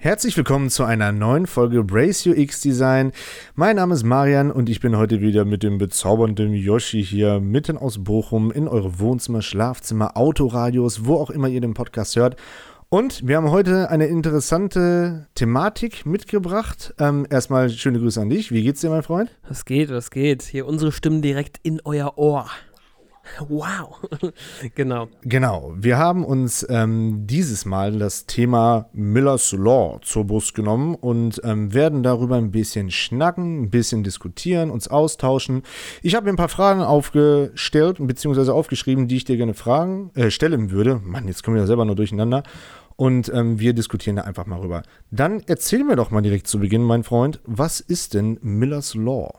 Herzlich willkommen zu einer neuen Folge Brace UX Design. Mein Name ist Marian und ich bin heute wieder mit dem bezaubernden Yoshi hier mitten aus Bochum in eure Wohnzimmer, Schlafzimmer, Autoradios, wo auch immer ihr den Podcast hört. Und wir haben heute eine interessante Thematik mitgebracht. Ähm, erstmal schöne Grüße an dich. Wie geht's dir, mein Freund? Was geht, was geht? Hier unsere Stimmen direkt in euer Ohr. Wow. genau. Genau. Wir haben uns ähm, dieses Mal das Thema Miller's Law zur Brust genommen und ähm, werden darüber ein bisschen schnacken, ein bisschen diskutieren, uns austauschen. Ich habe mir ein paar Fragen aufgestellt bzw. aufgeschrieben, die ich dir gerne fragen, äh, stellen würde. Mann, jetzt kommen wir ja selber nur durcheinander. Und ähm, wir diskutieren da einfach mal rüber. Dann erzähl mir doch mal direkt zu Beginn, mein Freund, was ist denn Miller's Law?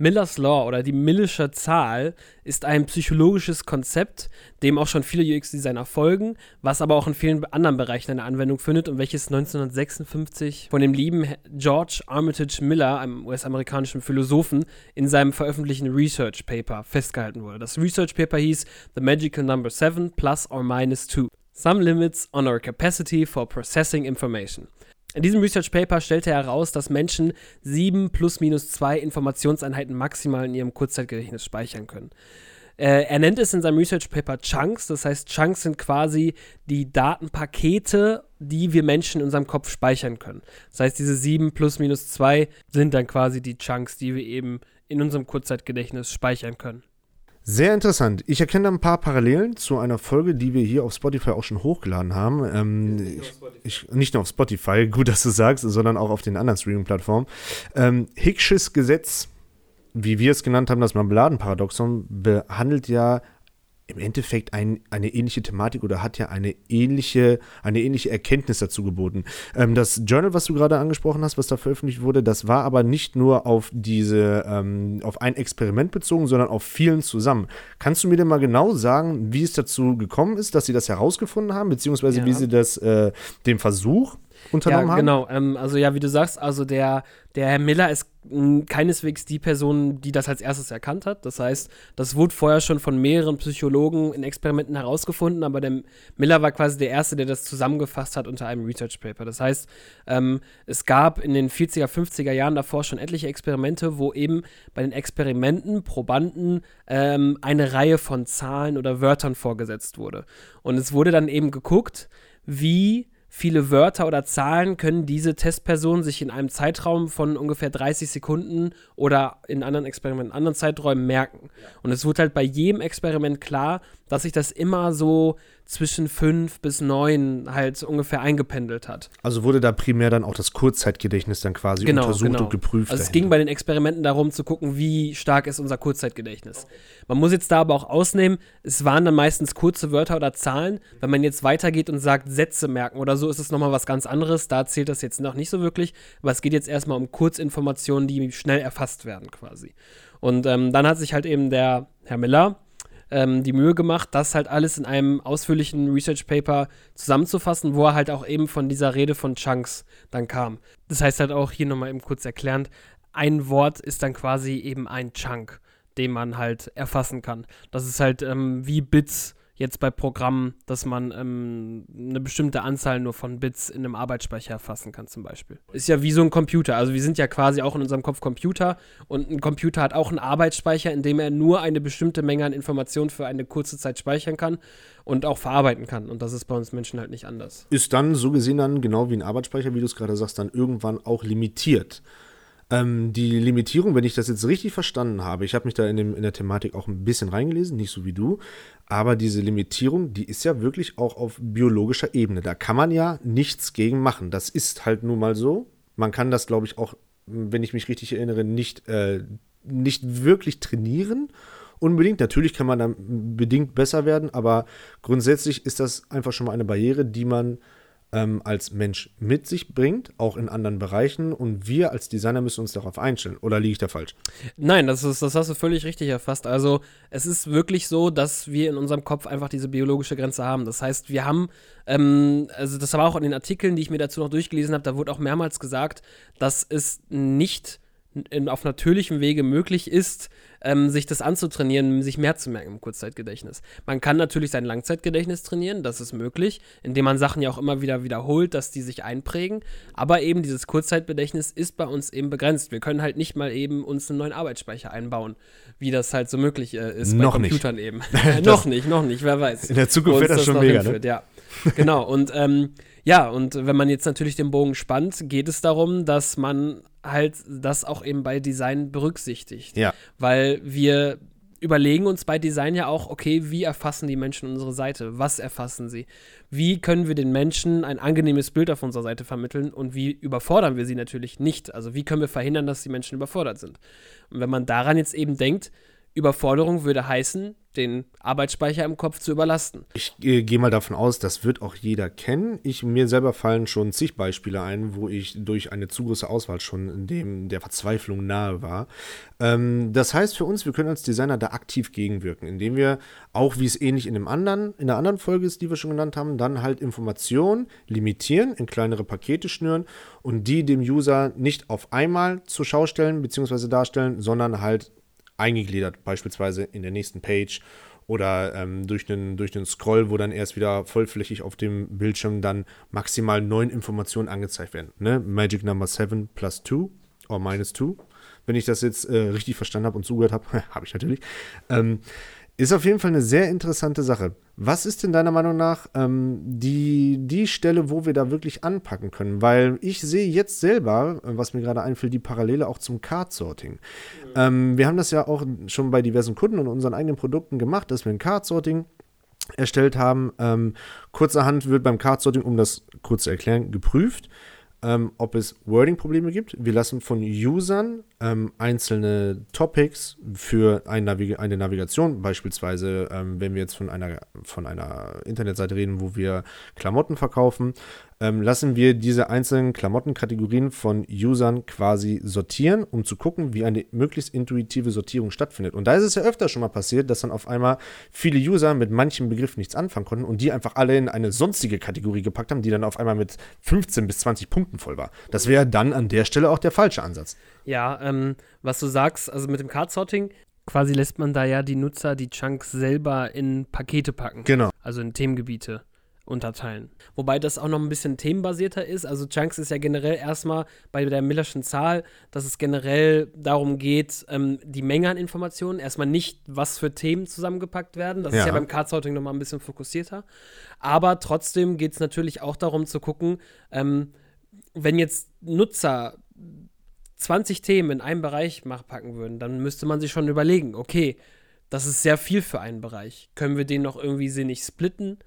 Miller's Law oder die Millische Zahl ist ein psychologisches Konzept, dem auch schon viele UX-Designer folgen, was aber auch in vielen anderen Bereichen eine Anwendung findet und welches 1956 von dem lieben George Armitage Miller, einem US-amerikanischen Philosophen, in seinem veröffentlichten Research Paper festgehalten wurde. Das Research Paper hieß The Magical Number 7 plus or minus 2. Some limits on our capacity for processing information. In diesem Research Paper stellte er heraus, dass Menschen sieben plus minus zwei Informationseinheiten maximal in ihrem Kurzzeitgedächtnis speichern können. Äh, er nennt es in seinem Research Paper Chunks, das heißt, Chunks sind quasi die Datenpakete, die wir Menschen in unserem Kopf speichern können. Das heißt, diese sieben plus minus zwei sind dann quasi die Chunks, die wir eben in unserem Kurzzeitgedächtnis speichern können. Sehr interessant. Ich erkenne da ein paar Parallelen zu einer Folge, die wir hier auf Spotify auch schon hochgeladen haben. Ähm, nicht, ich, nicht, nur auf Spotify, gut, dass du sagst, sondern auch auf den anderen Streaming-Plattformen. Ähm, Hicksches Gesetz, wie wir es genannt haben, das Marmeladenparadoxon, behandelt ja im Endeffekt ein, eine ähnliche Thematik oder hat ja eine ähnliche, eine ähnliche Erkenntnis dazu geboten. Ähm, das Journal, was du gerade angesprochen hast, was da veröffentlicht wurde, das war aber nicht nur auf diese, ähm, auf ein Experiment bezogen, sondern auf vielen zusammen. Kannst du mir denn mal genau sagen, wie es dazu gekommen ist, dass sie das herausgefunden haben, beziehungsweise ja. wie sie das, äh, den Versuch unternommen ja, haben? Genau, ähm, also ja, wie du sagst, also der, der Herr Miller ist keineswegs die Person, die das als erstes erkannt hat. Das heißt, das wurde vorher schon von mehreren Psychologen in Experimenten herausgefunden, aber der Miller war quasi der Erste, der das zusammengefasst hat unter einem Research Paper. Das heißt, ähm, es gab in den 40er, 50er Jahren davor schon etliche Experimente, wo eben bei den Experimenten Probanden ähm, eine Reihe von Zahlen oder Wörtern vorgesetzt wurde. Und es wurde dann eben geguckt, wie viele Wörter oder Zahlen können diese Testpersonen sich in einem Zeitraum von ungefähr 30 Sekunden oder in anderen Experimenten, anderen Zeiträumen merken. Und es wurde halt bei jedem Experiment klar, dass sich das immer so zwischen fünf bis neun halt ungefähr eingependelt hat. Also wurde da primär dann auch das Kurzzeitgedächtnis dann quasi genau, untersucht genau. und geprüft. Also es ging bei den Experimenten darum zu gucken, wie stark ist unser Kurzzeitgedächtnis. Man muss jetzt da aber auch ausnehmen, es waren dann meistens kurze Wörter oder Zahlen. Wenn man jetzt weitergeht und sagt, Sätze merken oder so, ist es nochmal was ganz anderes. Da zählt das jetzt noch nicht so wirklich. Aber es geht jetzt erstmal um Kurzinformationen, die schnell erfasst werden quasi. Und ähm, dann hat sich halt eben der Herr Miller ähm, die Mühe gemacht, das halt alles in einem ausführlichen Research Paper zusammenzufassen, wo er halt auch eben von dieser Rede von Chunks dann kam. Das heißt halt auch hier nochmal eben kurz erklärend, ein Wort ist dann quasi eben ein Chunk, den man halt erfassen kann. Das ist halt ähm, wie Bits jetzt bei Programmen, dass man ähm, eine bestimmte Anzahl nur von Bits in einem Arbeitsspeicher erfassen kann, zum Beispiel. Ist ja wie so ein Computer. Also wir sind ja quasi auch in unserem Kopf Computer und ein Computer hat auch einen Arbeitsspeicher, in dem er nur eine bestimmte Menge an Informationen für eine kurze Zeit speichern kann und auch verarbeiten kann. Und das ist bei uns Menschen halt nicht anders. Ist dann so gesehen dann genau wie ein Arbeitsspeicher, wie du es gerade sagst, dann irgendwann auch limitiert. Ähm, die Limitierung, wenn ich das jetzt richtig verstanden habe, ich habe mich da in, dem, in der Thematik auch ein bisschen reingelesen, nicht so wie du, aber diese Limitierung, die ist ja wirklich auch auf biologischer Ebene. Da kann man ja nichts gegen machen. Das ist halt nun mal so. Man kann das, glaube ich, auch, wenn ich mich richtig erinnere, nicht, äh, nicht wirklich trainieren. Unbedingt. Natürlich kann man dann bedingt besser werden, aber grundsätzlich ist das einfach schon mal eine Barriere, die man ähm, als Mensch mit sich bringt, auch in anderen Bereichen. Und wir als Designer müssen uns darauf einstellen. Oder liege ich da falsch? Nein, das, ist, das hast du völlig richtig erfasst. Also es ist wirklich so, dass wir in unserem Kopf einfach diese biologische Grenze haben. Das heißt, wir haben, ähm, also das war auch in den Artikeln, die ich mir dazu noch durchgelesen habe, da wurde auch mehrmals gesagt, dass es nicht auf natürlichem Wege möglich ist, ähm, sich das anzutrainieren, sich mehr zu merken im Kurzzeitgedächtnis. Man kann natürlich sein Langzeitgedächtnis trainieren, das ist möglich, indem man Sachen ja auch immer wieder wiederholt, dass die sich einprägen. Aber eben dieses Kurzzeitgedächtnis ist bei uns eben begrenzt. Wir können halt nicht mal eben uns einen neuen Arbeitsspeicher einbauen, wie das halt so möglich äh, ist noch bei Computern nicht. eben. noch nicht, noch nicht, wer weiß. In der Zukunft wird das, das schon mega, ne? Ja, genau. Und ähm, ja, und wenn man jetzt natürlich den Bogen spannt, geht es darum, dass man halt das auch eben bei Design berücksichtigt. Ja. Weil wir überlegen uns bei Design ja auch, okay, wie erfassen die Menschen unsere Seite? Was erfassen sie? Wie können wir den Menschen ein angenehmes Bild auf unserer Seite vermitteln und wie überfordern wir sie natürlich nicht? Also wie können wir verhindern, dass die Menschen überfordert sind? Und wenn man daran jetzt eben denkt, Überforderung würde heißen, den Arbeitsspeicher im Kopf zu überlasten. Ich äh, gehe mal davon aus, das wird auch jeder kennen. Ich, mir selber fallen schon zig Beispiele ein, wo ich durch eine zu große Auswahl schon dem der Verzweiflung nahe war. Ähm, das heißt für uns, wir können als Designer da aktiv gegenwirken, indem wir auch, wie es ähnlich in dem anderen, in der anderen Folge ist, die wir schon genannt haben, dann halt Informationen limitieren, in kleinere Pakete schnüren und die dem User nicht auf einmal zur Schau stellen bzw. darstellen, sondern halt eingegliedert, beispielsweise in der nächsten Page oder ähm, durch, den, durch den Scroll, wo dann erst wieder vollflächig auf dem Bildschirm dann maximal neun Informationen angezeigt werden. Ne? Magic Number 7 plus 2 oder minus 2, wenn ich das jetzt äh, richtig verstanden habe und zugehört habe, habe ich natürlich. Ähm, ist auf jeden Fall eine sehr interessante Sache. Was ist denn deiner Meinung nach ähm, die, die Stelle, wo wir da wirklich anpacken können? Weil ich sehe jetzt selber, äh, was mir gerade einfällt, die Parallele auch zum Card-Sorting. Mhm. Ähm, wir haben das ja auch schon bei diversen Kunden und unseren eigenen Produkten gemacht, dass wir ein Card-Sorting erstellt haben. Ähm, kurzerhand wird beim Card-Sorting, um das kurz zu erklären, geprüft ähm, ob es Wording-Probleme gibt. Wir lassen von Usern ähm, einzelne Topics für ein Navig eine Navigation, beispielsweise, ähm, wenn wir jetzt von einer, von einer Internetseite reden, wo wir Klamotten verkaufen, ähm, lassen wir diese einzelnen Klamottenkategorien von Usern quasi sortieren, um zu gucken, wie eine möglichst intuitive Sortierung stattfindet. Und da ist es ja öfter schon mal passiert, dass dann auf einmal viele User mit manchen Begriffen nichts anfangen konnten und die einfach alle in eine sonstige Kategorie gepackt haben, die dann auf einmal mit 15 bis 20 Punkten voll war. Das wäre dann an der Stelle auch der falsche Ansatz. Ja, ähm, was du sagst, also mit dem Card-Sorting, quasi lässt man da ja die Nutzer die Chunks selber in Pakete packen. Genau. Also in Themengebiete unterteilen. Wobei das auch noch ein bisschen themenbasierter ist. Also Chunks ist ja generell erstmal bei der Millerschen Zahl, dass es generell darum geht, ähm, die Menge an Informationen, erstmal nicht, was für Themen zusammengepackt werden. Das ja. ist ja beim Card-Sorting nochmal ein bisschen fokussierter. Aber trotzdem geht es natürlich auch darum zu gucken, ähm, wenn jetzt Nutzer 20 Themen in einem Bereich packen würden, dann müsste man sich schon überlegen, okay, das ist sehr viel für einen Bereich. Können wir den noch irgendwie sinnig splitten?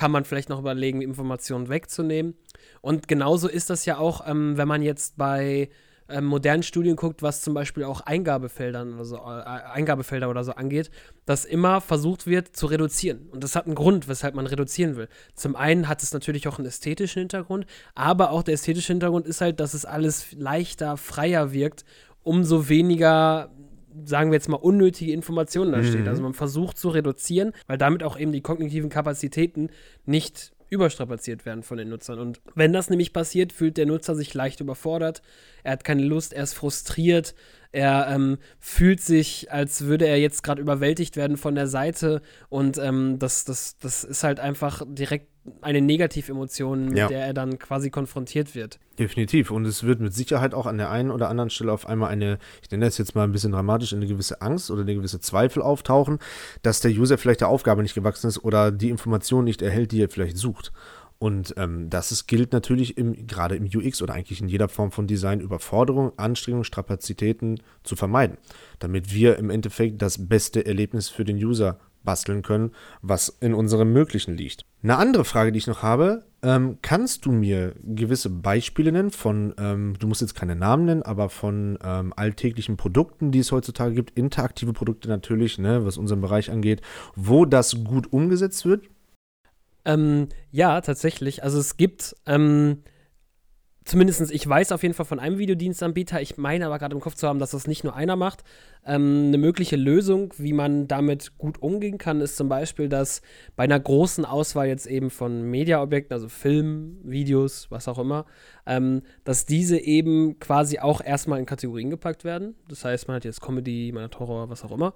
kann man vielleicht noch überlegen, Informationen wegzunehmen. Und genauso ist das ja auch, ähm, wenn man jetzt bei ähm, modernen Studien guckt, was zum Beispiel auch Eingabefeldern oder so, äh, Eingabefelder oder so angeht, dass immer versucht wird zu reduzieren. Und das hat einen Grund, weshalb man reduzieren will. Zum einen hat es natürlich auch einen ästhetischen Hintergrund, aber auch der ästhetische Hintergrund ist halt, dass es alles leichter, freier wirkt, umso weniger sagen wir jetzt mal, unnötige Informationen da steht. Mhm. Also man versucht zu reduzieren, weil damit auch eben die kognitiven Kapazitäten nicht überstrapaziert werden von den Nutzern. Und wenn das nämlich passiert, fühlt der Nutzer sich leicht überfordert, er hat keine Lust, er ist frustriert, er ähm, fühlt sich, als würde er jetzt gerade überwältigt werden von der Seite und ähm, das, das, das ist halt einfach direkt eine Negativemotion, mit ja. der er dann quasi konfrontiert wird. Definitiv. Und es wird mit Sicherheit auch an der einen oder anderen Stelle auf einmal eine, ich nenne das jetzt mal ein bisschen dramatisch, eine gewisse Angst oder eine gewisse Zweifel auftauchen, dass der User vielleicht der Aufgabe nicht gewachsen ist oder die Information nicht erhält, die er vielleicht sucht. Und ähm, das ist, gilt natürlich im, gerade im UX oder eigentlich in jeder Form von Design Überforderung, Anstrengung, Strapazitäten zu vermeiden, damit wir im Endeffekt das beste Erlebnis für den User basteln können, was in unserem Möglichen liegt. Eine andere Frage, die ich noch habe, ähm, kannst du mir gewisse Beispiele nennen von, ähm, du musst jetzt keine Namen nennen, aber von ähm, alltäglichen Produkten, die es heutzutage gibt, interaktive Produkte natürlich, ne, was unseren Bereich angeht, wo das gut umgesetzt wird? Ähm, ja, tatsächlich. Also es gibt ähm, zumindest ich weiß auf jeden Fall von einem Videodienstanbieter, ich meine aber gerade im Kopf zu haben, dass das nicht nur einer macht. Ähm, eine mögliche Lösung, wie man damit gut umgehen kann, ist zum Beispiel, dass bei einer großen Auswahl jetzt eben von Mediaobjekten, also Film, Videos, was auch immer, ähm, dass diese eben quasi auch erstmal in Kategorien gepackt werden. Das heißt, man hat jetzt Comedy, man hat Horror, was auch immer.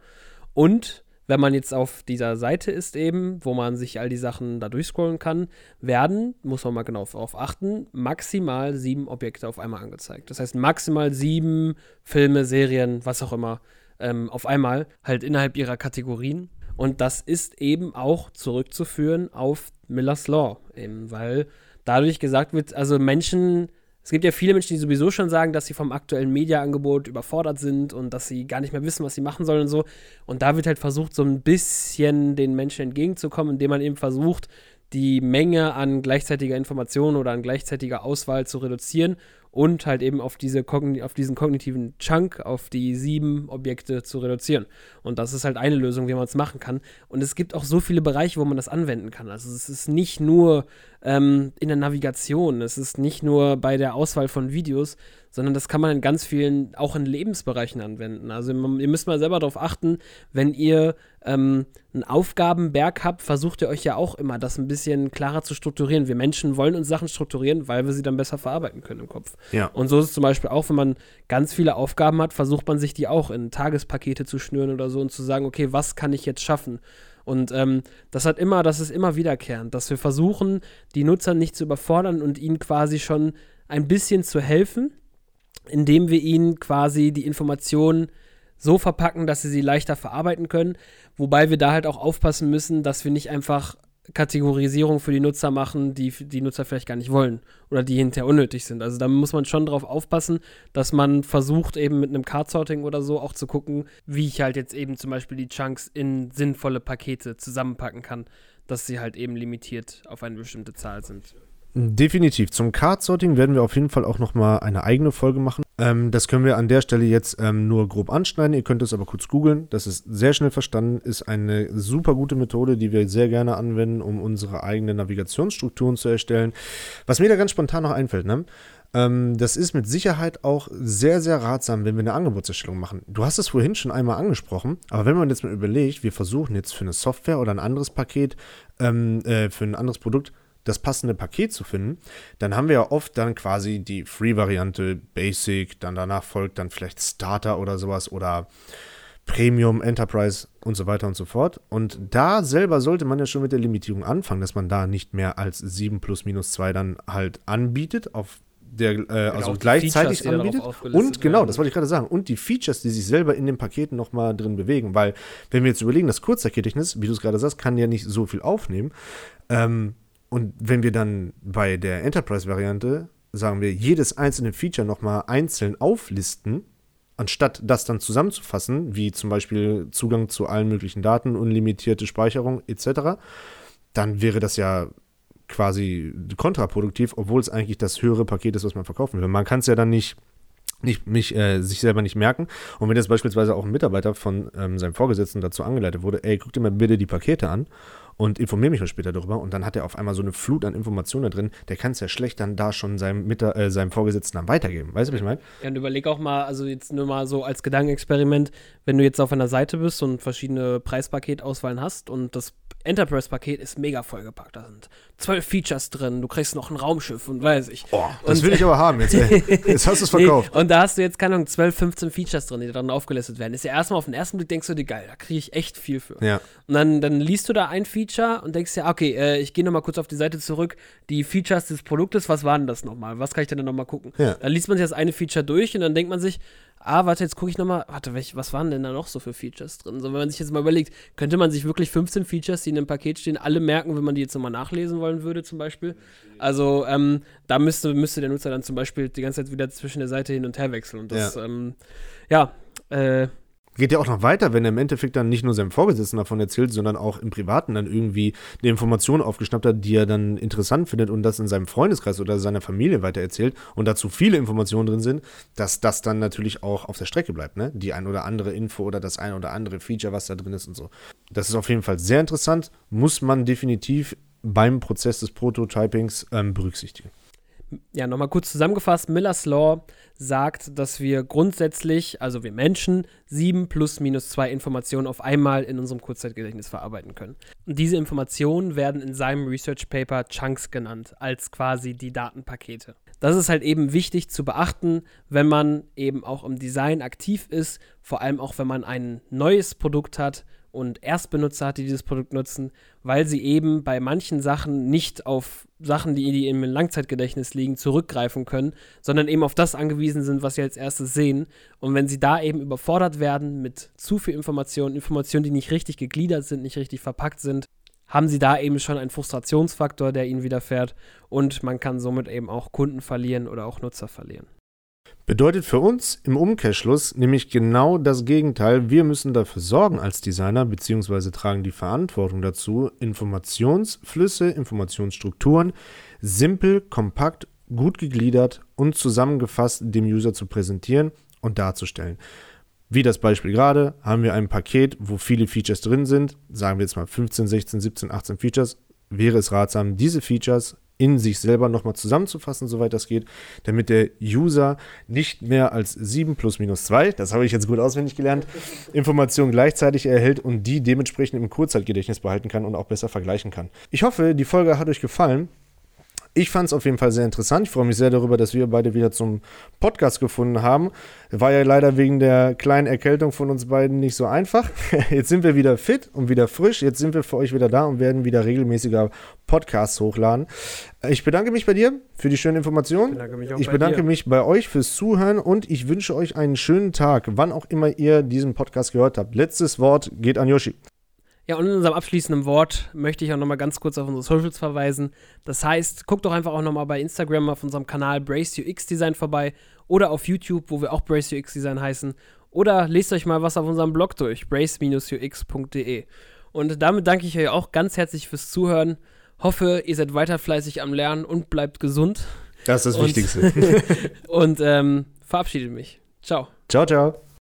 Und wenn man jetzt auf dieser Seite ist eben, wo man sich all die Sachen da durchscrollen kann, werden, muss man mal genau darauf achten, maximal sieben Objekte auf einmal angezeigt. Das heißt maximal sieben Filme, Serien, was auch immer, ähm, auf einmal, halt innerhalb ihrer Kategorien. Und das ist eben auch zurückzuführen auf Miller's Law, eben, weil dadurch gesagt wird, also Menschen es gibt ja viele Menschen, die sowieso schon sagen, dass sie vom aktuellen Mediaangebot überfordert sind und dass sie gar nicht mehr wissen, was sie machen sollen und so. Und da wird halt versucht, so ein bisschen den Menschen entgegenzukommen, indem man eben versucht, die Menge an gleichzeitiger Information oder an gleichzeitiger Auswahl zu reduzieren und halt eben auf, diese auf diesen kognitiven Chunk, auf die sieben Objekte zu reduzieren. Und das ist halt eine Lösung, wie man es machen kann. Und es gibt auch so viele Bereiche, wo man das anwenden kann. Also es ist nicht nur ähm, in der Navigation, es ist nicht nur bei der Auswahl von Videos, sondern das kann man in ganz vielen, auch in Lebensbereichen anwenden. Also ihr müsst mal selber darauf achten, wenn ihr ähm, einen Aufgabenberg habt, versucht ihr euch ja auch immer, das ein bisschen klarer zu strukturieren. Wir Menschen wollen uns Sachen strukturieren, weil wir sie dann besser verarbeiten können im Kopf. Ja. Und so ist es zum Beispiel auch, wenn man ganz viele Aufgaben hat, versucht man sich die auch in Tagespakete zu schnüren oder so und zu sagen, okay, was kann ich jetzt schaffen? Und ähm, das hat immer, das ist immer wiederkehrend, dass wir versuchen, die Nutzer nicht zu überfordern und ihnen quasi schon ein bisschen zu helfen, indem wir ihnen quasi die Informationen so verpacken, dass sie sie leichter verarbeiten können. Wobei wir da halt auch aufpassen müssen, dass wir nicht einfach Kategorisierung für die Nutzer machen, die die Nutzer vielleicht gar nicht wollen oder die hinterher unnötig sind. Also da muss man schon drauf aufpassen, dass man versucht, eben mit einem Card-Sorting oder so auch zu gucken, wie ich halt jetzt eben zum Beispiel die Chunks in sinnvolle Pakete zusammenpacken kann, dass sie halt eben limitiert auf eine bestimmte Zahl sind. Definitiv. Zum Card-Sorting werden wir auf jeden Fall auch nochmal eine eigene Folge machen. Ähm, das können wir an der Stelle jetzt ähm, nur grob anschneiden. Ihr könnt es aber kurz googeln. Das ist sehr schnell verstanden, ist eine super gute Methode, die wir sehr gerne anwenden, um unsere eigenen Navigationsstrukturen zu erstellen. Was mir da ganz spontan noch einfällt, ne? Ähm, das ist mit Sicherheit auch sehr, sehr ratsam, wenn wir eine Angebotserstellung machen. Du hast es vorhin schon einmal angesprochen, aber wenn man jetzt mal überlegt, wir versuchen jetzt für eine Software oder ein anderes Paket, ähm, äh, für ein anderes Produkt, das passende Paket zu finden, dann haben wir ja oft dann quasi die Free-Variante, Basic, dann danach folgt dann vielleicht Starter oder sowas oder Premium, Enterprise und so weiter und so fort. Und da selber sollte man ja schon mit der Limitierung anfangen, dass man da nicht mehr als 7 plus minus 2 dann halt anbietet, auf der, äh, genau, also gleichzeitig Features, anbietet. Und genau, werden. das wollte ich gerade sagen. Und die Features, die sich selber in den Paketen nochmal drin bewegen. Weil, wenn wir jetzt überlegen, das Kurzerkettignis, wie du es gerade sagst, kann ja nicht so viel aufnehmen. Ähm, und wenn wir dann bei der Enterprise-Variante, sagen wir, jedes einzelne Feature nochmal einzeln auflisten, anstatt das dann zusammenzufassen, wie zum Beispiel Zugang zu allen möglichen Daten, unlimitierte Speicherung etc., dann wäre das ja quasi kontraproduktiv, obwohl es eigentlich das höhere Paket ist, was man verkaufen will. Man kann es ja dann nicht nicht, mich, äh, sich selber nicht merken. Und wenn jetzt beispielsweise auch ein Mitarbeiter von ähm, seinem Vorgesetzten dazu angeleitet wurde, ey, guck dir mal bitte die Pakete an und informiere mich mal später darüber. Und dann hat er auf einmal so eine Flut an Informationen da drin, der kann es ja schlecht dann da schon seinem, Mitter äh, seinem Vorgesetzten dann weitergeben. Weißt du, was ich meine? Ja, und überleg auch mal, also jetzt nur mal so als Gedankenexperiment, wenn du jetzt auf einer Seite bist und verschiedene Preispaketauswahlen hast und das Enterprise-Paket ist mega vollgepackt. Da sind zwölf Features drin, du kriegst noch ein Raumschiff und weiß ich. Oh, das will ich aber haben jetzt, ey. Jetzt hast du es verkauft. Nee, und da hast du jetzt, keine Ahnung, 12, 15 Features drin, die dann aufgelistet werden. Ist ja erstmal auf den ersten Blick denkst du dir, geil, da kriege ich echt viel für. Ja. Und dann, dann liest du da ein Feature und denkst dir, okay, äh, ich gehe nochmal kurz auf die Seite zurück. Die Features des Produktes, was waren das nochmal? Was kann ich denn dann nochmal gucken? Ja. Dann liest man sich das eine Feature durch und dann denkt man sich, ah, warte, jetzt gucke ich nochmal, warte, welch, was waren denn da noch so für Features drin? So, wenn man sich jetzt mal überlegt, könnte man sich wirklich 15 Features, die in einem Paket stehen, alle merken, wenn man die jetzt nochmal nachlesen wollen würde, zum Beispiel? Also, ähm, da müsste, müsste der Nutzer dann zum Beispiel die ganze Zeit wieder zwischen der Seite hin und her wechseln. Und das, ja, ähm, ja äh, Geht ja auch noch weiter, wenn er im Endeffekt dann nicht nur seinem Vorgesetzten davon erzählt, sondern auch im Privaten dann irgendwie eine Information aufgeschnappt hat, die er dann interessant findet und das in seinem Freundeskreis oder seiner Familie weitererzählt und dazu viele Informationen drin sind, dass das dann natürlich auch auf der Strecke bleibt, ne? Die ein oder andere Info oder das ein oder andere Feature, was da drin ist und so. Das ist auf jeden Fall sehr interessant, muss man definitiv beim Prozess des Prototypings ähm, berücksichtigen. Ja, nochmal kurz zusammengefasst, Miller's Law sagt, dass wir grundsätzlich, also wir Menschen, sieben plus minus zwei Informationen auf einmal in unserem Kurzzeitgedächtnis verarbeiten können. Und diese Informationen werden in seinem Research Paper Chunks genannt, als quasi die Datenpakete. Das ist halt eben wichtig zu beachten, wenn man eben auch im Design aktiv ist, vor allem auch wenn man ein neues Produkt hat und Erstbenutzer hat, die dieses Produkt nutzen, weil sie eben bei manchen Sachen nicht auf Sachen, die, die im Langzeitgedächtnis liegen, zurückgreifen können, sondern eben auf das angewiesen sind, was sie als erstes sehen. Und wenn sie da eben überfordert werden mit zu viel Information, Informationen, die nicht richtig gegliedert sind, nicht richtig verpackt sind, haben sie da eben schon einen Frustrationsfaktor, der ihnen widerfährt und man kann somit eben auch Kunden verlieren oder auch Nutzer verlieren. Bedeutet für uns im Umkehrschluss nämlich genau das Gegenteil. Wir müssen dafür sorgen als Designer, beziehungsweise tragen die Verantwortung dazu, Informationsflüsse, Informationsstrukturen simpel, kompakt, gut gegliedert und zusammengefasst dem User zu präsentieren und darzustellen. Wie das Beispiel gerade, haben wir ein Paket, wo viele Features drin sind. Sagen wir jetzt mal 15, 16, 17, 18 Features. Wäre es ratsam, diese Features in sich selber nochmal zusammenzufassen, soweit das geht, damit der User nicht mehr als 7 plus minus 2, das habe ich jetzt gut auswendig gelernt, Informationen gleichzeitig erhält und die dementsprechend im Kurzzeitgedächtnis behalten kann und auch besser vergleichen kann. Ich hoffe, die Folge hat euch gefallen. Ich fand es auf jeden Fall sehr interessant. Ich freue mich sehr darüber, dass wir beide wieder zum Podcast gefunden haben. War ja leider wegen der kleinen Erkältung von uns beiden nicht so einfach. Jetzt sind wir wieder fit und wieder frisch. Jetzt sind wir für euch wieder da und werden wieder regelmäßiger Podcasts hochladen. Ich bedanke mich bei dir für die schöne Information. Ich bedanke, mich, ich bei, bedanke mich bei euch fürs Zuhören und ich wünsche euch einen schönen Tag, wann auch immer ihr diesen Podcast gehört habt. Letztes Wort geht an Yoshi. Ja, und in unserem abschließenden Wort möchte ich auch nochmal ganz kurz auf unsere Socials verweisen. Das heißt, guckt doch einfach auch nochmal bei Instagram auf unserem Kanal Brace UX Design vorbei oder auf YouTube, wo wir auch Brace UX Design heißen. Oder lest euch mal was auf unserem Blog durch, brace-ux.de. Und damit danke ich euch auch ganz herzlich fürs Zuhören. Hoffe, ihr seid weiter fleißig am Lernen und bleibt gesund. Das ist das und, Wichtigste. und ähm, verabschiede mich. Ciao. Ciao, ciao.